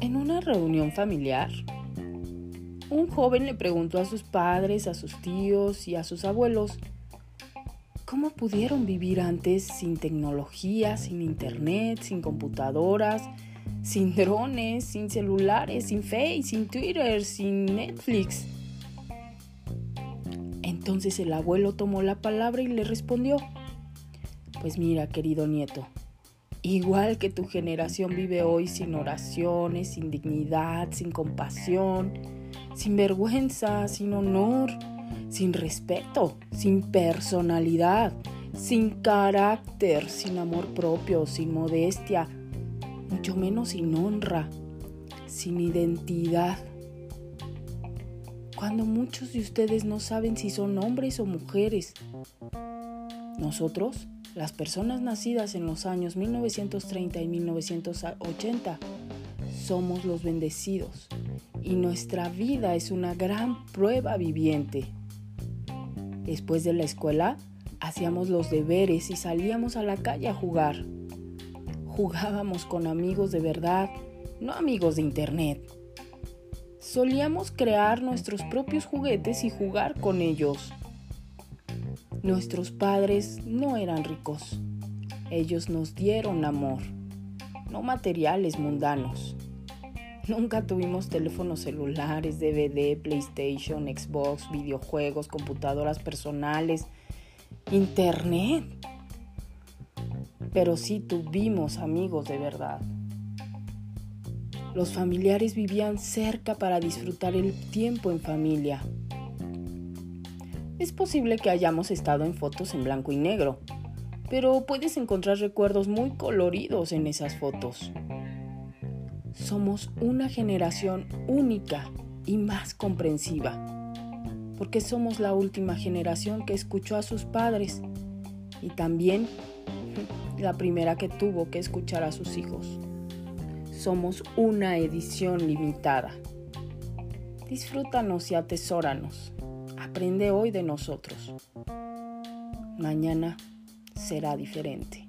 En una reunión familiar, un joven le preguntó a sus padres, a sus tíos y a sus abuelos cómo pudieron vivir antes sin tecnología, sin internet, sin computadoras, sin drones, sin celulares, sin Face, sin Twitter, sin Netflix. Entonces el abuelo tomó la palabra y le respondió, pues mira, querido nieto, igual que tu generación vive hoy sin oraciones, sin dignidad, sin compasión, sin vergüenza, sin honor, sin respeto, sin personalidad, sin carácter, sin amor propio, sin modestia, mucho menos sin honra, sin identidad. Cuando muchos de ustedes no saben si son hombres o mujeres. Nosotros, las personas nacidas en los años 1930 y 1980, somos los bendecidos y nuestra vida es una gran prueba viviente. Después de la escuela, hacíamos los deberes y salíamos a la calle a jugar. Jugábamos con amigos de verdad, no amigos de internet. Solíamos crear nuestros propios juguetes y jugar con ellos. Nuestros padres no eran ricos. Ellos nos dieron amor, no materiales mundanos. Nunca tuvimos teléfonos celulares, DVD, PlayStation, Xbox, videojuegos, computadoras personales, internet. Pero sí tuvimos amigos de verdad. Los familiares vivían cerca para disfrutar el tiempo en familia. Es posible que hayamos estado en fotos en blanco y negro, pero puedes encontrar recuerdos muy coloridos en esas fotos somos una generación única y más comprensiva, porque somos la última generación que escuchó a sus padres y también la primera que tuvo que escuchar a sus hijos. Somos una edición limitada. Disfrútanos y atesóranos. Aprende hoy de nosotros. Mañana será diferente.